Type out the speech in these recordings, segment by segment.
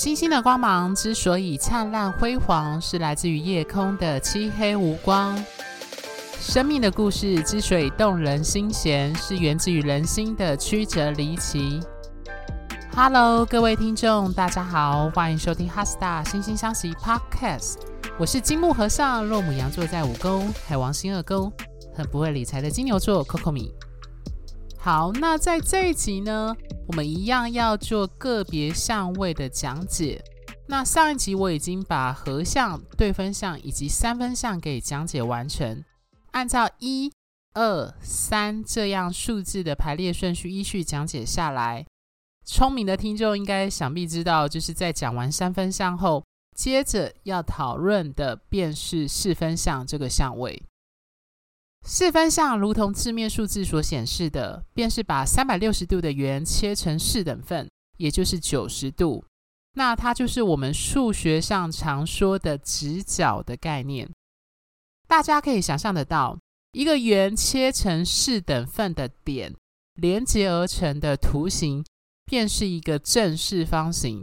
星星的光芒之所以灿烂辉煌，是来自于夜空的漆黑无光；生命的故事之所以动人心弦，是源自于人心的曲折离奇。Hello，各位听众，大家好，欢迎收听《哈斯塔惺惺相惜》Podcast。我是金木和尚，若牡羊座在五宫，海王星二宫，很不会理财的金牛座 Coco 米。好，那在这一集呢，我们一样要做个别相位的讲解。那上一集我已经把合相、对分相以及三分相给讲解完成，按照一、二、三这样数字的排列顺序依序讲解下来。聪明的听众应该想必知道，就是在讲完三分相后，接着要讨论的便是四分相这个相位。四分相如同字面数字所显示的，便是把三百六十度的圆切成四等份，也就是九十度。那它就是我们数学上常说的直角的概念。大家可以想象得到，一个圆切成四等份的点连接而成的图形，便是一个正四方形。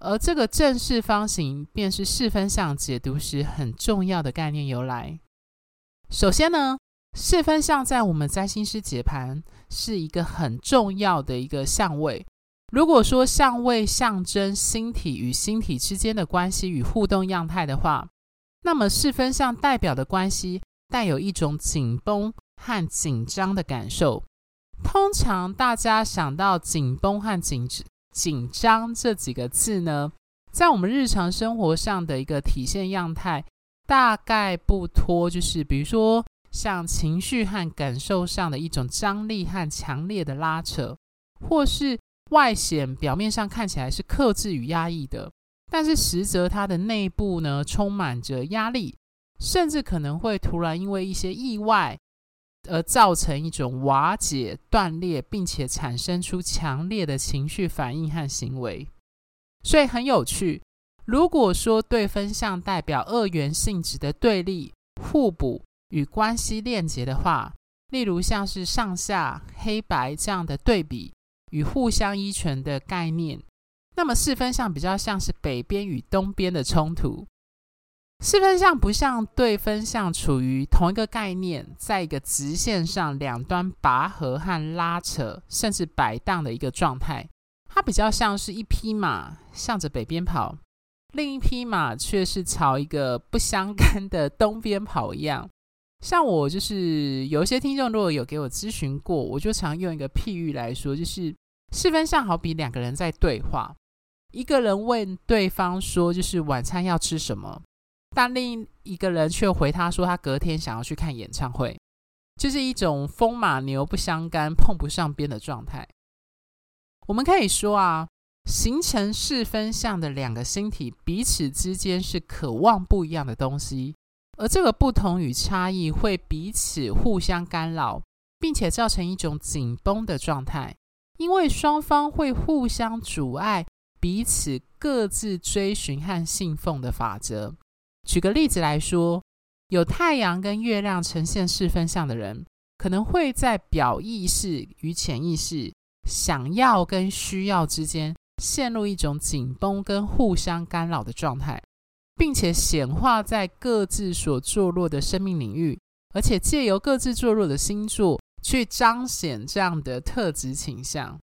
而这个正四方形，便是四分相解读时很重要的概念由来。首先呢，四分相在我们占星师解盘是一个很重要的一个相位。如果说相位象征星体与星体之间的关系与互动样态的话，那么四分相代表的关系带有一种紧绷和紧张的感受。通常大家想到紧绷和紧紧张这几个字呢，在我们日常生活上的一个体现样态，大概不脱就是比如说。像情绪和感受上的一种张力和强烈的拉扯，或是外显表面上看起来是克制与压抑的，但是实则它的内部呢，充满着压力，甚至可能会突然因为一些意外而造成一种瓦解、断裂，并且产生出强烈的情绪反应和行为。所以很有趣，如果说对分相代表二元性质的对立、互补。与关系链接的话，例如像是上下、黑白这样的对比与互相依存的概念，那么四分相比较像是北边与东边的冲突。四分相不像对分相处于同一个概念，在一个直线上两端拔河和拉扯，甚至摆荡的一个状态。它比较像是一匹马向着北边跑，另一匹马却是朝一个不相干的东边跑一样。像我就是有一些听众，如果有给我咨询过，我就常用一个譬喻来说，就是四分相好比两个人在对话，一个人问对方说，就是晚餐要吃什么，但另一个人却回他说他隔天想要去看演唱会，就是一种风马牛不相干、碰不上边的状态。我们可以说啊，形成四分相的两个星体彼此之间是渴望不一样的东西。而这个不同与差异会彼此互相干扰，并且造成一种紧绷的状态，因为双方会互相阻碍彼此各自追寻和信奉的法则。举个例子来说，有太阳跟月亮呈现四分相的人，可能会在表意识与潜意识、想要跟需要之间陷入一种紧绷跟互相干扰的状态。并且显化在各自所坐落的生命领域，而且借由各自坐落的星座去彰显这样的特质倾向，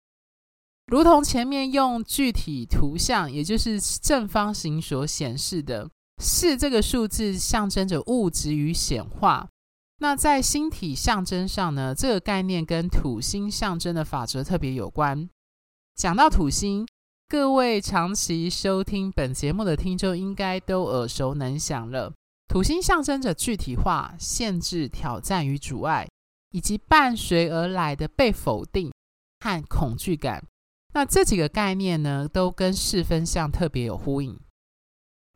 如同前面用具体图像，也就是正方形所显示的四这个数字象征着物质与显化。那在星体象征上呢，这个概念跟土星象征的法则特别有关。讲到土星。各位长期收听本节目的听众应该都耳熟能详了。土星象征着具体化、限制、挑战与阻碍，以及伴随而来的被否定和恐惧感。那这几个概念呢，都跟四分相特别有呼应。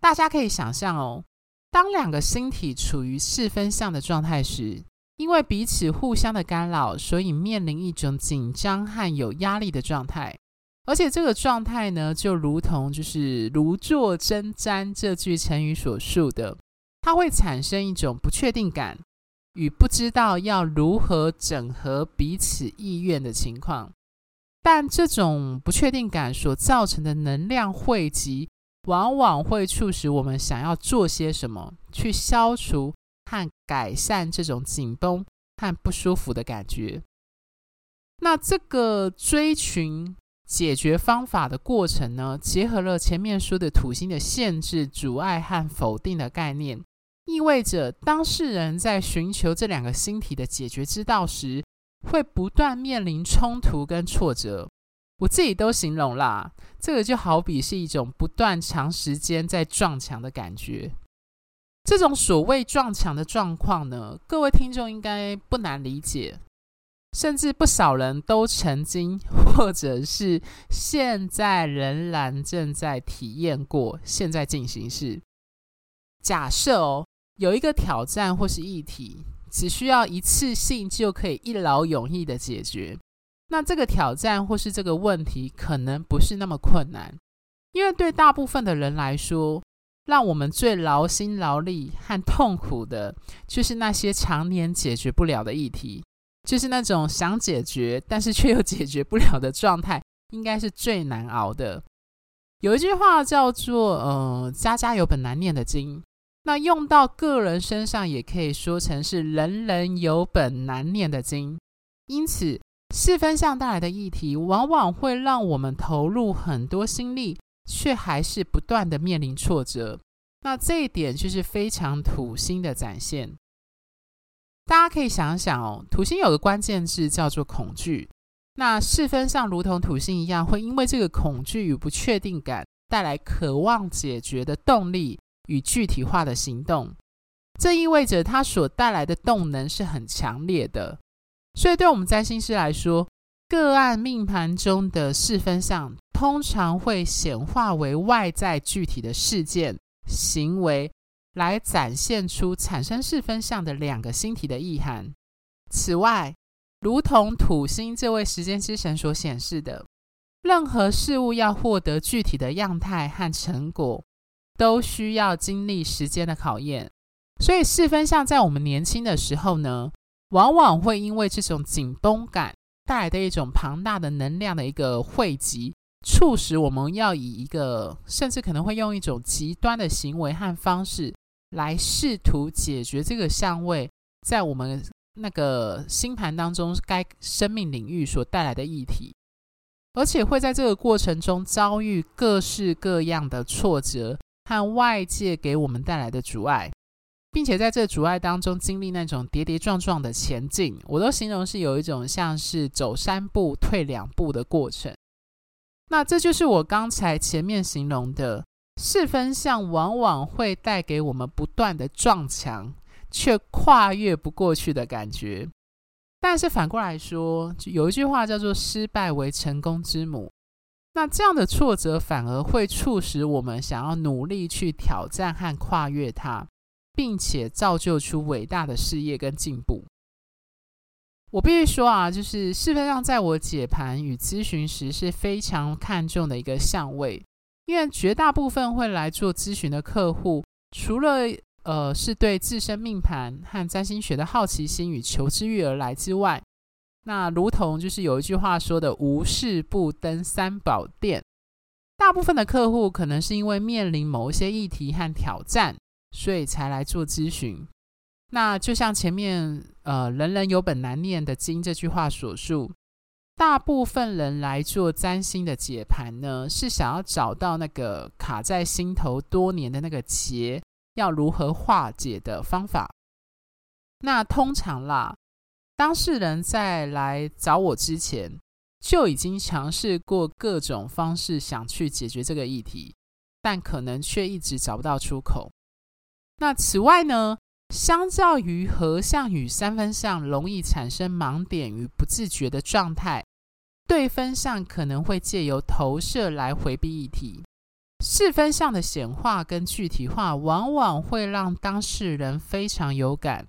大家可以想象哦，当两个星体处于四分相的状态时，因为彼此互相的干扰，所以面临一种紧张和有压力的状态。而且这个状态呢，就如同就是如坐针毡这句成语所述的，它会产生一种不确定感与不知道要如何整合彼此意愿的情况。但这种不确定感所造成的能量汇集往往会促使我们想要做些什么，去消除和改善这种紧绷和不舒服的感觉。那这个追寻解决方法的过程呢，结合了前面说的土星的限制、阻碍和否定的概念，意味着当事人在寻求这两个星体的解决之道时，会不断面临冲突跟挫折。我自己都形容啦，这个就好比是一种不断长时间在撞墙的感觉。这种所谓撞墙的状况呢，各位听众应该不难理解。甚至不少人都曾经，或者是现在仍然正在体验过。现在进行式，假设哦，有一个挑战或是议题，只需要一次性就可以一劳永逸的解决。那这个挑战或是这个问题，可能不是那么困难，因为对大部分的人来说，让我们最劳心劳力和痛苦的，就是那些常年解决不了的议题。就是那种想解决，但是却又解决不了的状态，应该是最难熬的。有一句话叫做“呃，家家有本难念的经”，那用到个人身上，也可以说成是“人人有本难念的经”。因此，四分相带来的议题，往往会让我们投入很多心力，却还是不断的面临挫折。那这一点就是非常土星的展现。大家可以想想哦，土星有个关键字叫做恐惧。那四分相如同土星一样，会因为这个恐惧与不确定感带来渴望解决的动力与具体化的行动。这意味着它所带来的动能是很强烈的。所以，对我们占星师来说，个案命盘中的四分相通常会显化为外在具体的事件、行为。来展现出产生四分相的两个星体的意涵。此外，如同土星这位时间之神所显示的，任何事物要获得具体的样态和成果，都需要经历时间的考验。所以，四分相在我们年轻的时候呢，往往会因为这种紧绷感带来的一种庞大的能量的一个汇集，促使我们要以一个甚至可能会用一种极端的行为和方式。来试图解决这个相位在我们那个星盘当中该生命领域所带来的议题，而且会在这个过程中遭遇各式各样的挫折和外界给我们带来的阻碍，并且在这阻碍当中经历那种跌跌撞撞的前进，我都形容是有一种像是走三步退两步的过程。那这就是我刚才前面形容的。四分相往往会带给我们不断的撞墙，却跨越不过去的感觉。但是反过来说，有一句话叫做“失败为成功之母”。那这样的挫折反而会促使我们想要努力去挑战和跨越它，并且造就出伟大的事业跟进步。我必须说啊，就是四分相在我解盘与咨询时是非常看重的一个相位。因为绝大部分会来做咨询的客户，除了呃是对自身命盘和占星学的好奇心与求知欲而来之外，那如同就是有一句话说的“无事不登三宝殿”，大部分的客户可能是因为面临某一些议题和挑战，所以才来做咨询。那就像前面呃“人人有本难念的经”这句话所述。大部分人来做占星的解盘呢，是想要找到那个卡在心头多年的那个结，要如何化解的方法。那通常啦，当事人在来找我之前，就已经尝试过各种方式想去解决这个议题，但可能却一直找不到出口。那此外呢，相较于合相与三分相容易产生盲点与不自觉的状态，对分相可能会借由投射来回避议题。四分相的显化跟具体化，往往会让当事人非常有感。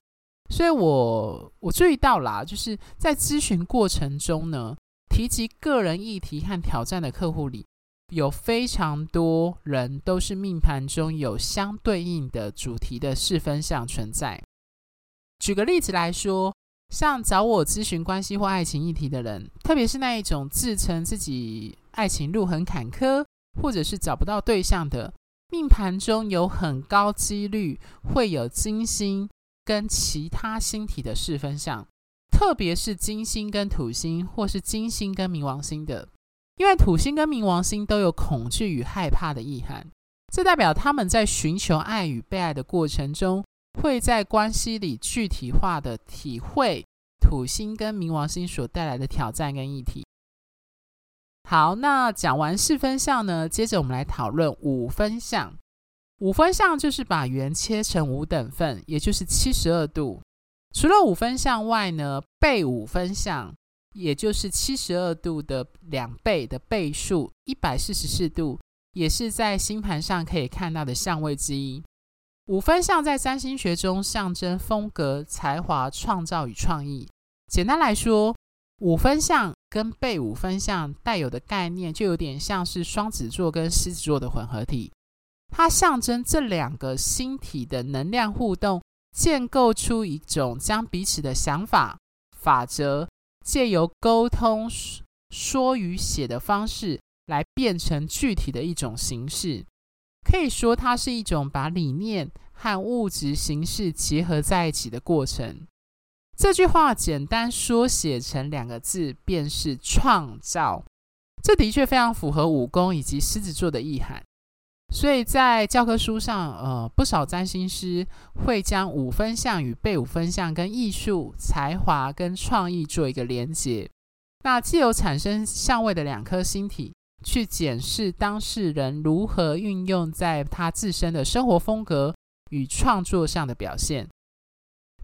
所以我我注意到啦，就是在咨询过程中呢，提及个人议题和挑战的客户里。有非常多人都是命盘中有相对应的主题的四分相存在。举个例子来说，像找我咨询关系或爱情议题的人，特别是那一种自称自己爱情路很坎坷，或者是找不到对象的，命盘中有很高几率会有金星跟其他星体的四分相，特别是金星跟土星，或是金星跟冥王星的，因为土星跟冥王星都有恐惧与害怕的意涵，这代表他们在寻求爱与被爱的过程中，会在关系里具体化的体会土星跟冥王星所带来的挑战跟议题。好，那讲完四分相呢，接着我们来讨论五分相。五分相就是把圆切成五等份，也就是七十二度。除了五分相外呢，倍五分相，也就是七十二度的两倍的倍数，一百四十四度，也是在星盘上可以看到的相位之一。五分相在占星学中象征风格、才华、创造与创意。简单来说，五分相跟被五分相带有的概念，就有点像是双子座跟狮子座的混合体。它象征这两个星体的能量互动，建构出一种将彼此的想法、法则，借由沟通、说与写的方式来变成具体的一种形式。可以说，它是一种把理念和物质形式结合在一起的过程。这句话简单缩写成两个字，便是创造。这的确非常符合武功以及狮子座的意涵。所以在教科书上，呃，不少占星师会将五分相与被五分相跟艺术、才华跟创意做一个连结。那既有产生相位的两颗星体，去检视当事人如何运用在他自身的生活风格与创作上的表现。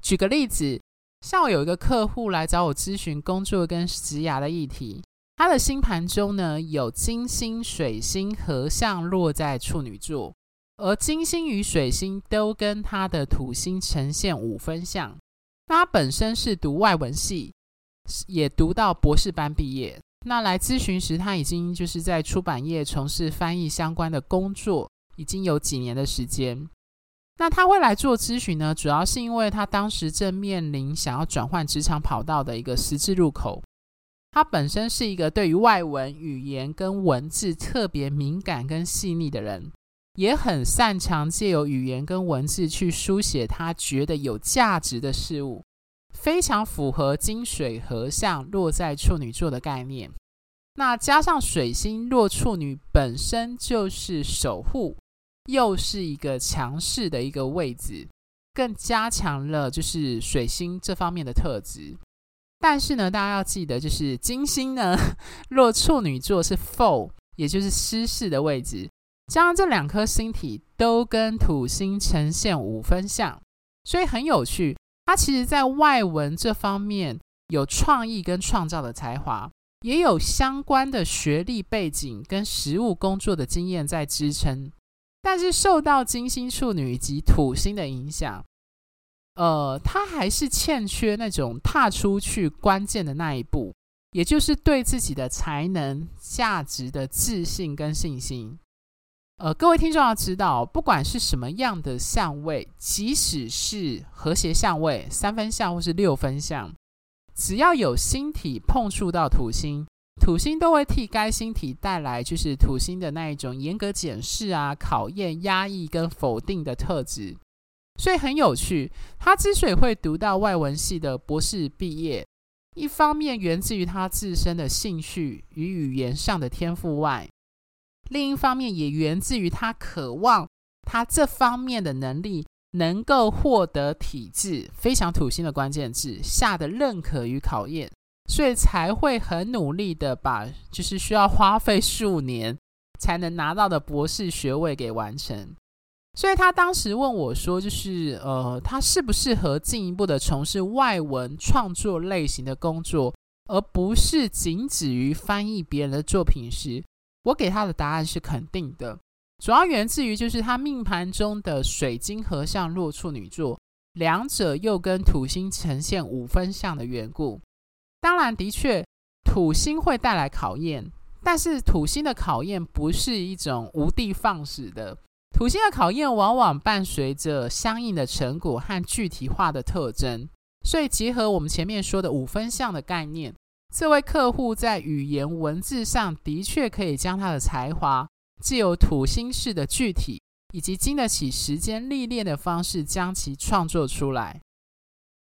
举个例子。像我有一个客户来找我咨询工作跟职涯的议题，他的星盘中呢，有金星、水星合相落在处女座，而金星与水星都跟他的土星呈现五分相。他本身是读外文系，也读到博士班毕业。那来咨询时，他已经就是在出版业从事翻译相关的工作，已经有几年的时间。那他会来做咨询呢，主要是因为他当时正面临想要转换职场跑道的一个十字路口。他本身是一个对于外文语言跟文字特别敏感跟细腻的人，也很擅长借由语言跟文字去书写他觉得有价值的事物，非常符合金水合相落在处女座的概念。那加上水星落处女本身就是守护。又是一个强势的一个位置，更加强了就是水星这方面的特质。但是呢，大家要记得，就是金星呢，落处女座是 Four，也就是失势的位置。加上这两颗星体都跟土星呈现五分相，所以很有趣。它其实在外文这方面有创意跟创造的才华，也有相关的学历背景跟实务工作的经验在支撑。但是受到金星处女以及土星的影响，呃，他还是欠缺那种踏出去关键的那一步，也就是对自己的才能、价值的自信跟信心。呃，各位听众要知道，不管是什么样的相位，即使是和谐相位、三分相或是六分相，只要有星体碰触到土星。土星都会替该星体带来，就是土星的那一种严格检视啊、考验、压抑跟否定的特质，所以很有趣。他之所以会读到外文系的博士毕业，一方面源自于他自身的兴趣与语言上的天赋外，另一方面也源自于他渴望他这方面的能力能够获得体制，非常土星的关键字下的认可与考验。所以才会很努力的把，就是需要花费数年才能拿到的博士学位给完成。所以他当时问我说，就是呃，他适不适合进一步的从事外文创作类型的工作，而不是仅止于翻译别人的作品时，我给他的答案是肯定的。主要源自于就是他命盘中的水晶合相落处女座，两者又跟土星呈现五分相的缘故。当然，的确，土星会带来考验，但是土星的考验不是一种无的放矢的。土星的考验往往伴随着相应的成果和具体化的特征。所以，结合我们前面说的五分项的概念，这位客户在语言文字上的确可以将他的才华，既有土星式的具体以及经得起时间历练的方式将其创作出来。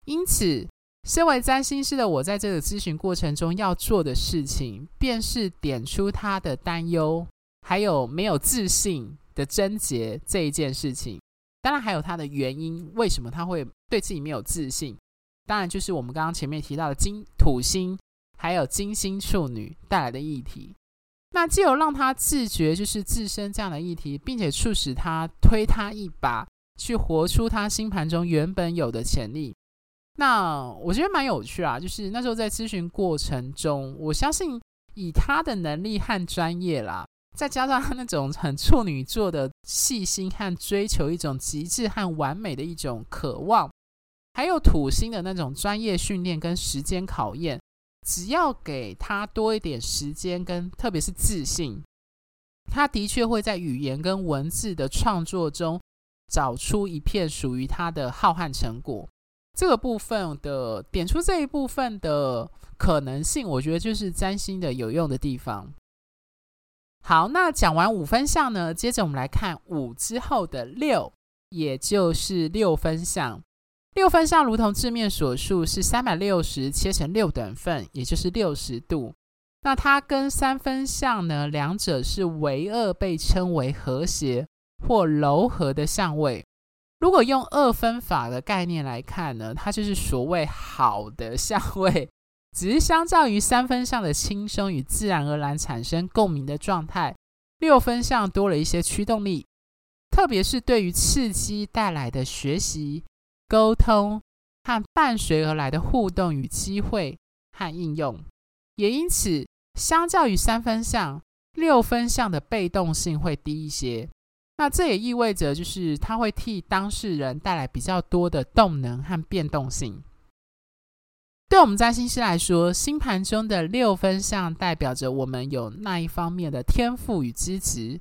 因此，身为占星师的我，在这个咨询过程中要做的事情，便是点出他的担忧，还有没有自信的症结这一件事情。当然，还有他的原因，为什么他会对自己没有自信？当然，就是我们刚刚前面提到的金土星，还有金星处女带来的议题。那既有让他自觉就是自身这样的议题，并且促使他推他一把，去活出他星盘中原本有的潜力。那我觉得蛮有趣啊，就是那时候在咨询过程中，我相信以他的能力和专业啦，再加上他那种很处女座的细心和追求一种极致和完美的一种渴望，还有土星的那种专业训练跟时间考验，只要给他多一点时间跟特别是自信，他的确会在语言跟文字的创作中找出一片属于他的浩瀚成果。这个部分的点出这一部分的可能性，我觉得就是占星的有用的地方。好，那讲完五分相呢，接着我们来看五之后的六，也就是六分相。六分相如同字面所述，是三百六十切成六等份，也就是六十度。那它跟三分相呢，两者是唯二被称为和谐或柔和的相位。如果用二分法的概念来看呢，它就是所谓好的相位，只是相较于三分相的轻松与自然而然产生共鸣的状态，六分相多了一些驱动力，特别是对于刺激带来的学习、沟通和伴随而来的互动与机会和应用，也因此相较于三分相，六分相的被动性会低一些。那这也意味着，就是它会替当事人带来比较多的动能和变动性。对我们占星师来说，星盘中的六分相代表着我们有那一方面的天赋与资质，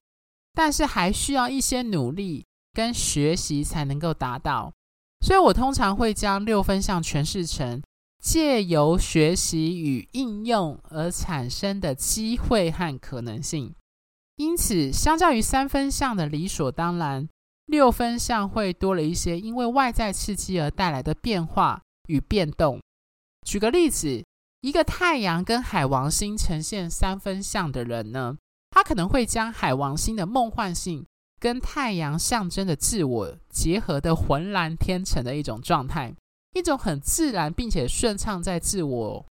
但是还需要一些努力跟学习才能够达到。所以我通常会将六分相诠释成借由学习与应用而产生的机会和可能性。因此，相较于三分相的理所当然，六分相会多了一些因为外在刺激而带来的变化与变动。举个例子，一个太阳跟海王星呈现三分相的人呢，他可能会将海王星的梦幻性跟太阳象征的自我结合的浑然天成的一种状态，一种很自然并且顺畅在自我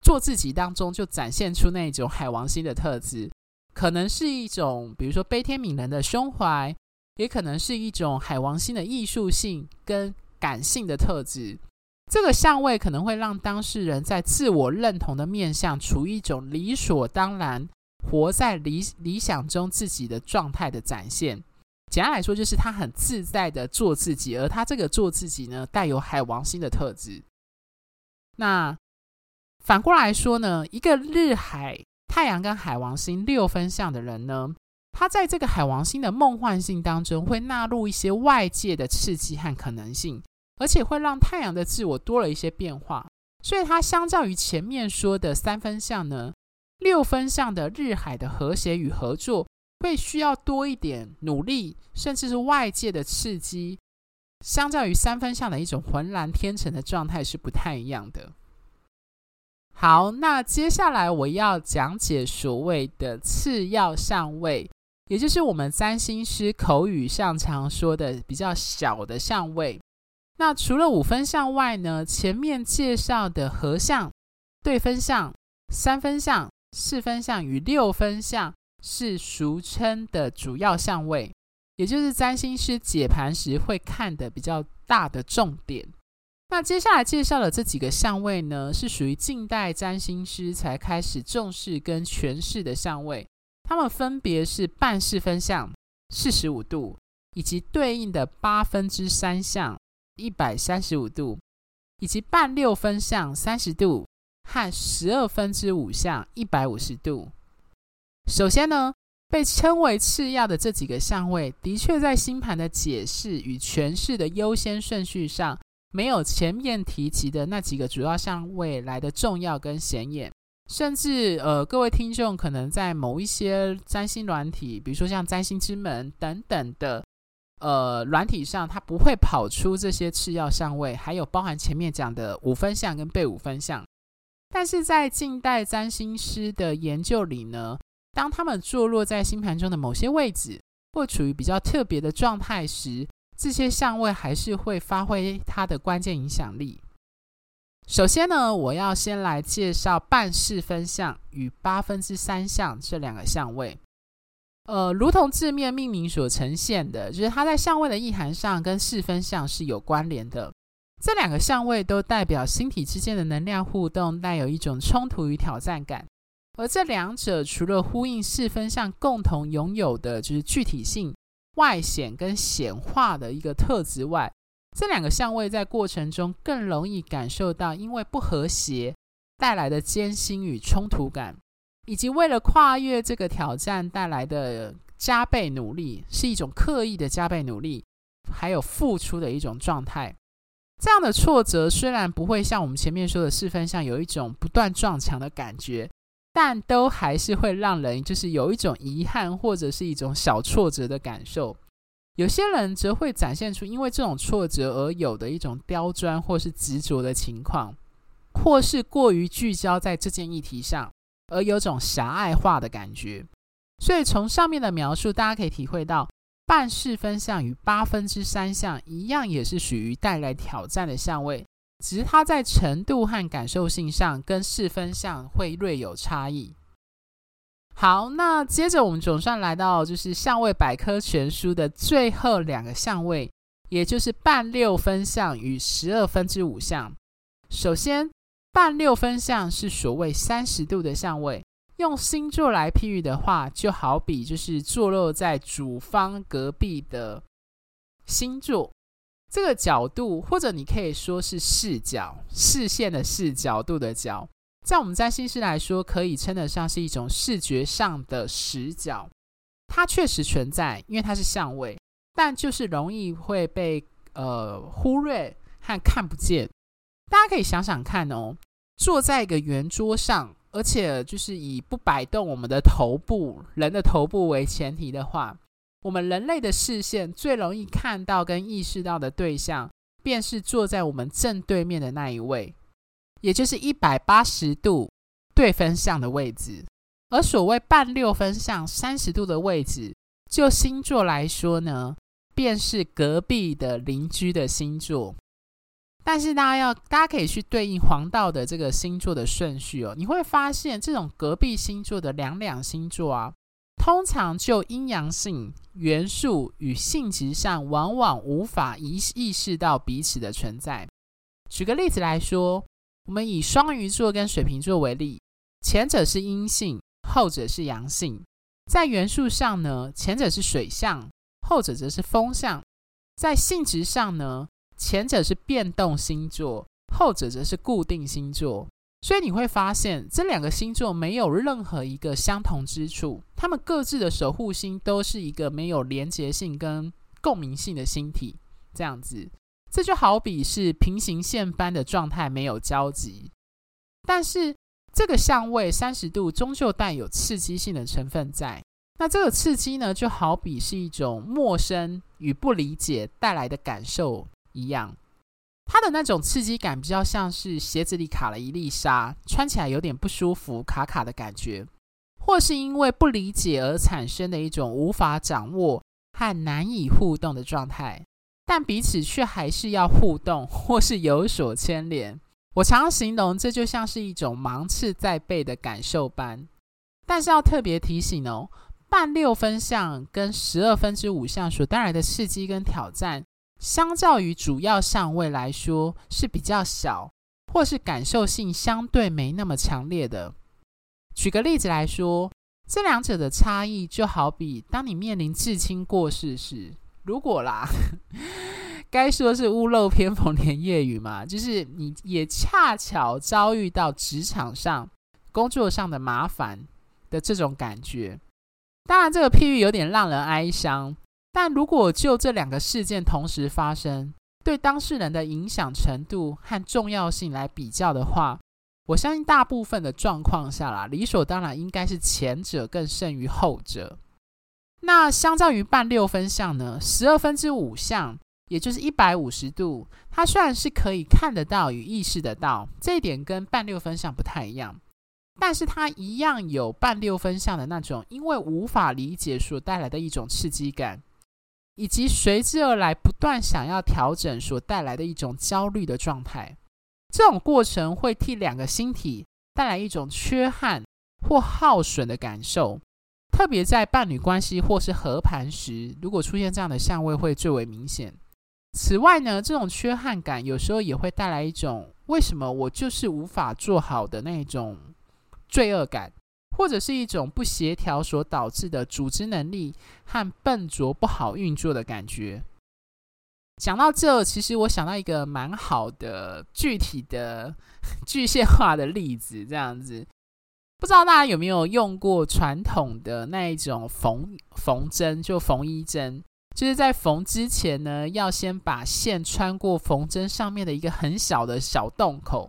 做自己当中就展现出那种海王星的特质。可能是一种，比如说悲天悯人的胸怀，也可能是一种海王星的艺术性跟感性的特质。这个相位可能会让当事人在自我认同的面向处于一种理所当然、活在理理想中自己的状态的展现。简单来说，就是他很自在的做自己，而他这个做自己呢，带有海王星的特质。那反过来说呢，一个日海。太阳跟海王星六分相的人呢，他在这个海王星的梦幻性当中，会纳入一些外界的刺激和可能性，而且会让太阳的自我多了一些变化。所以，它相较于前面说的三分相呢，六分相的日海的和谐与合作，会需要多一点努力，甚至是外界的刺激。相较于三分相的一种浑然天成的状态是不太一样的。好，那接下来我要讲解所谓的次要相位，也就是我们占星师口语上常说的比较小的相位。那除了五分相外呢，前面介绍的合相、对分相、三分相、四分相与六分相是俗称的主要相位，也就是占星师解盘时会看的比较大的重点。那接下来介绍的这几个相位呢，是属于近代占星师才开始重视跟诠释的相位。它们分别是半四分相四十五度，以及对应的八分之三相一百三十五度，以及半六分相三十度和十二分之五相一百五十度。首先呢，被称为次要的这几个相位，的确在星盘的解释与诠释的优先顺序上。没有前面提及的那几个主要相位来的重要跟显眼，甚至呃，各位听众可能在某一些占星软体，比如说像占星之门等等的呃软体上，它不会跑出这些次要相位，还有包含前面讲的五分相跟被五分相。但是在近代占星师的研究里呢，当他们坐落在星盘中的某些位置，或处于比较特别的状态时，这些相位还是会发挥它的关键影响力。首先呢，我要先来介绍半四分相与八分之三相这两个相位。呃，如同字面命名所呈现的，就是它在相位的意涵上跟四分相是有关联的。这两个相位都代表星体之间的能量互动，带有一种冲突与挑战感。而这两者除了呼应四分相共同拥有的就是具体性、外显跟显化的一个特质外，这两个相位在过程中更容易感受到因为不和谐带来的艰辛与冲突感，以及为了跨越这个挑战带来的加倍努力，是一种刻意的加倍努力，还有付出的一种状态。这样的挫折虽然不会像我们前面说的四分像有一种不断撞墙的感觉，但都还是会让人就是有一种遗憾或者是一种小挫折的感受。有些人则会展现出因为这种挫折而有的一种刁钻或是执着的情况，或是过于聚焦在这件议题上而有种狭隘化的感觉。所以从上面的描述，大家可以体会到。半四分相与八分之三相一样，也是属于带来挑战的相位，只是它在程度和感受性上跟四分相会略有差异。好，那接着我们总算来到就是相位百科全书的最后两个相位，也就是半六分相与十二分之五相。首先，半六分相是所谓三十度的相位。用星座来譬喻的话，就好比就是坐落在主方隔壁的星座，这个角度，或者你可以说是视角、视线的视角度的角，在我们占星师来说，可以称得上是一种视觉上的死角。它确实存在，因为它是相位，但就是容易会被呃忽略和看不见。大家可以想想看哦，坐在一个圆桌上。而且，就是以不摆动我们的头部，人的头部为前提的话，我们人类的视线最容易看到跟意识到的对象，便是坐在我们正对面的那一位，也就是一百八十度对分相的位置。而所谓半六分相三十度的位置，就星座来说呢，便是隔壁的邻居的星座。但是大家要，大家可以去对应黄道的这个星座的顺序哦，你会发现这种隔壁星座的两两星座啊，通常就阴阳性、元素与性质上，往往无法意意识到彼此的存在。举个例子来说，我们以双鱼座跟水瓶座为例，前者是阴性，后者是阳性。在元素上呢，前者是水象，后者则是风象。在性质上呢，前者是变动星座，后者则是固定星座，所以你会发现这两个星座没有任何一个相同之处，他们各自的守护星都是一个没有连结性跟共鸣性的星体，这样子，这就好比是平行线般的状态没有交集，但是这个相位三十度终究带有刺激性的成分在，那这个刺激呢，就好比是一种陌生与不理解带来的感受。一样，它的那种刺激感比较像是鞋子里卡了一粒沙，穿起来有点不舒服，卡卡的感觉，或是因为不理解而产生的一种无法掌握和难以互动的状态，但彼此却还是要互动或是有所牵连。我常常形容这就像是一种芒刺在背的感受般，但是要特别提醒哦，半六分项跟十二分之五项所带来的刺激跟挑战。相较于主要相位来说是比较小，或是感受性相对没那么强烈的。举个例子来说，这两者的差异就好比当你面临至亲过世时，如果啦，该说是屋漏偏逢连夜雨嘛，就是你也恰巧遭遇到职场上、工作上的麻烦的这种感觉。当然，这个譬喻有点让人哀伤。但如果就这两个事件同时发生，对当事人的影响程度和重要性来比较的话，我相信大部分的状况下啦，理所当然应该是前者更胜于后者。那相较于半六分项呢，十二分之五项，也就是一百五十度，它虽然是可以看得到与意识得到，这一点跟半六分项不太一样，但是它一样有半六分项的那种，因为无法理解所带来的一种刺激感，以及随之而来不断想要调整所带来的一种焦虑的状态。这种过程会替两个星体带来一种缺憾或耗损的感受。特别在伴侣关系或是合盘时，如果出现这样的相位，会最为明显。此外呢，这种缺憾感有时候也会带来一种为什么我就是无法做好的那种罪恶感，或者是一种不协调所导致的组织能力和笨拙不好运作的感觉。讲到这，其实我想到一个蛮好的具体的具象化的例子，这样子。不知道大家有没有用过传统的那一种缝缝针，就缝衣针，就是在缝之前呢，要先把线穿过缝针上面的一个很小的小洞口。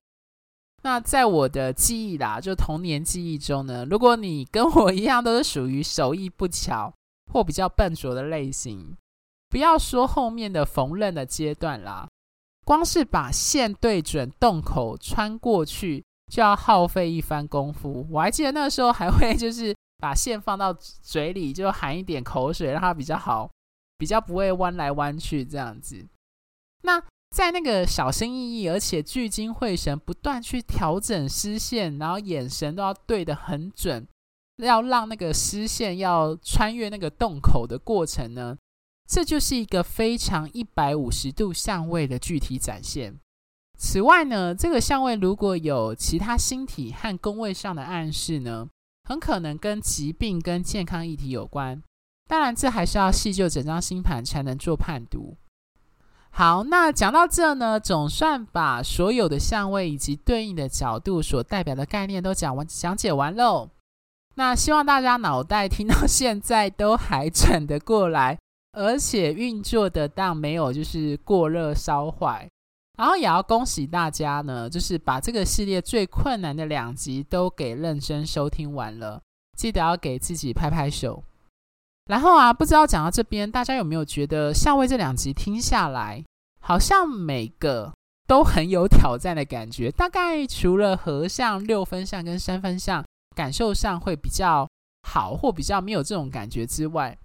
那在我的记忆啦，就童年记忆中呢，如果你跟我一样都是属于手艺不巧或比较笨拙的类型，不要说后面的缝纫的阶段啦，光是把线对准洞口穿过去。就要耗费一番功夫。我还记得那时候还会就是把线放到嘴里，就含一点口水，让它比较好，比较不会弯来弯去这样子。那在那个小心翼翼而且聚精会神，不断去调整丝线，然后眼神都要对得很准，要让那个丝线要穿越那个洞口的过程呢，这就是一个非常一百五十度相位的具体展现。此外呢，这个相位如果有其他星体和宫位上的暗示呢，很可能跟疾病跟健康议题有关。当然，这还是要细究整张星盘才能做判读。好，那讲到这呢，总算把所有的相位以及对应的角度所代表的概念都讲完讲解完喽。那希望大家脑袋听到现在都还转得过来，而且运作得当，没有就是过热烧坏。然后也要恭喜大家呢，就是把这个系列最困难的两集都给认真收听完了，记得要给自己拍拍手。然后啊，不知道讲到这边，大家有没有觉得相位这两集听下来，好像每个都很有挑战的感觉？大概除了合相、六分相跟三分相，感受上会比较好，或比较没有这种感觉之外，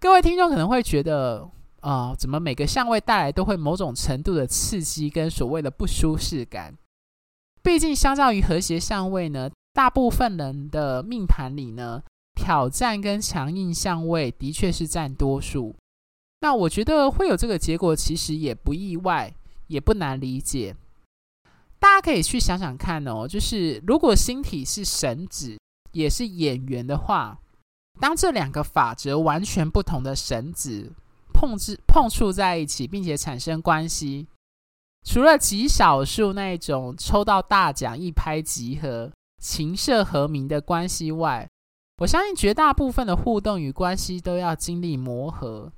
各位听众可能会觉得。啊、怎么每个相位带来都会某种程度的刺激跟所谓的不舒适感？毕竟相较于和谐相位呢，大部分人的命盘里呢，挑战跟强硬相位的确是占多数。那我觉得会有这个结果，其实也不意外，也不难理解。大家可以去想想看哦，就是如果星体是神子，也是演员的话，当这两个法则完全不同的神子。碰触碰触在一起，并且产生关系。除了极少数那种抽到大奖一拍即合、琴瑟和鸣的关系外，我相信绝大部分的互动与关系都要经历磨合。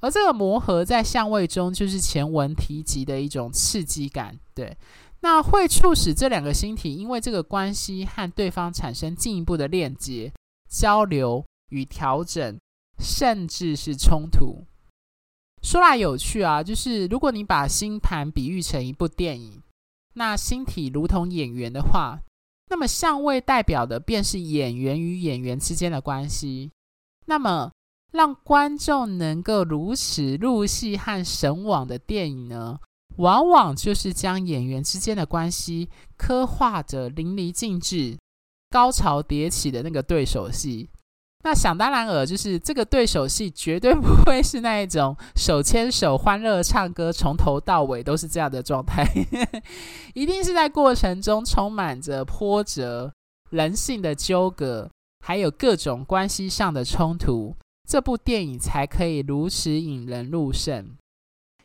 而这个磨合在相位中，就是前文提及的一种刺激感。对，那会促使这两个星体因为这个关系和对方产生进一步的链接、交流与调整，甚至是冲突。说来有趣啊，就是如果你把星盘比喻成一部电影，那星体如同演员的话，那么相位代表的便是演员与演员之间的关系。那么让观众能够如此入戏和神往的电影呢，往往就是将演员之间的关系刻画着淋漓尽致、高潮迭起的那个对手戏。那想当然尔，就是这个对手戏绝对不会是那一种手牵手欢乐唱歌，从头到尾都是这样的状态，一定是在过程中充满着波折、人性的纠葛，还有各种关系上的冲突，这部电影才可以如此引人入胜。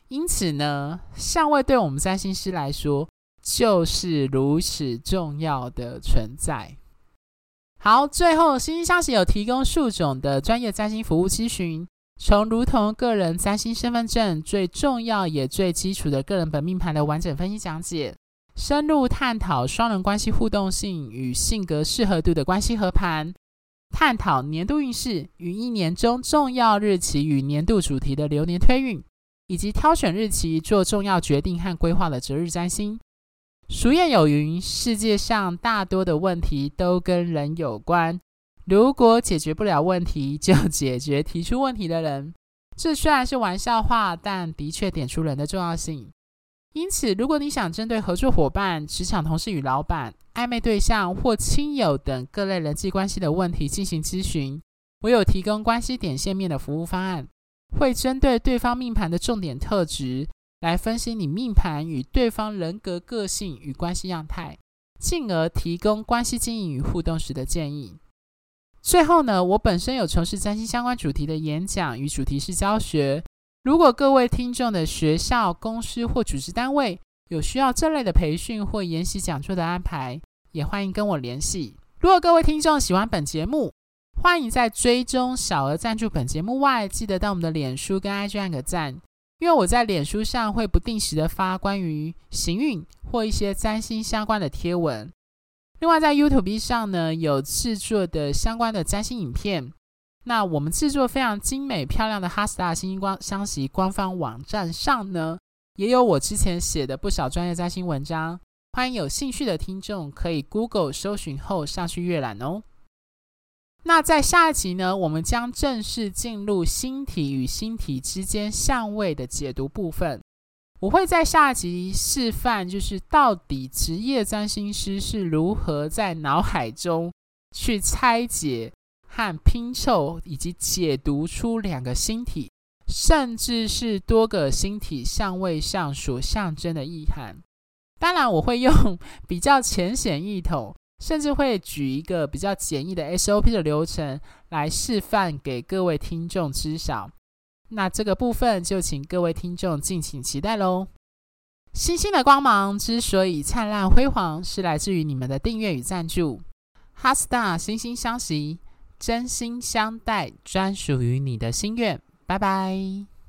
因此呢，相位对我们占星师来说就是如此重要的存在。好，最后星星相惜有提供数种的专业占星服务咨询，从如同个人占星身份证最重要也最基础的个人本命盘的完整分析讲解，深入探讨双人关系互动性与性格适合度的关系合盘，探讨年度运势与一年中重要日期与年度主题的流年推运，以及挑选日期做重要决定和规划的择日占星。俗谚有云：世界上大多的问题都跟人有关。如果解决不了问题，就解决提出问题的人。这虽然是玩笑话，但的确点出人的重要性。因此，如果你想针对合作伙伴、职场同事与老板、暧昧对象或亲友等各类人际关系的问题进行咨询，我有提供关系点线面的服务方案，会针对对方命盘的重点特质来分析你命盘与对方人格个性与关系样态，进而提供关系经营与互动时的建议。最后呢，我本身有从事占星相关主题的演讲与主题式教学。如果各位听众的学校、公司或组织单位有需要这类的培训或研习讲座的安排，也欢迎跟我联系。如果各位听众喜欢本节目，欢迎在追踪小额赞助本节目外，记得到我们的脸书跟 IG 按个赞，因为我在脸书上会不定时的发关于行运或一些占星相关的贴文。另外，在 YouTube 上呢，有制作的相关的占星影片。那我们制作非常精美漂亮的哈斯塔星星光相惜官方网站上呢，也有我之前写的不少专业占星文章，欢迎有兴趣的听众可以 Google 搜寻后上去阅览哦。那在下一集呢，我们将正式进入星体与星体之间相位的解读部分。我会在下集示范，就是到底职业占星师是如何在脑海中去拆解。和拼凑以及解读出两个星体，甚至是多个星体相位上所象征的意涵。当然，我会用比较浅显易懂，甚至会举一个比较简易的 SOP 的流程来示范给各位听众知晓。那这个部分就请各位听众敬请期待喽。星星的光芒之所以灿烂辉煌，是来自于你们的订阅与赞助。哈斯塔惺惺相惜。真心相待，专属于你的心愿。拜拜。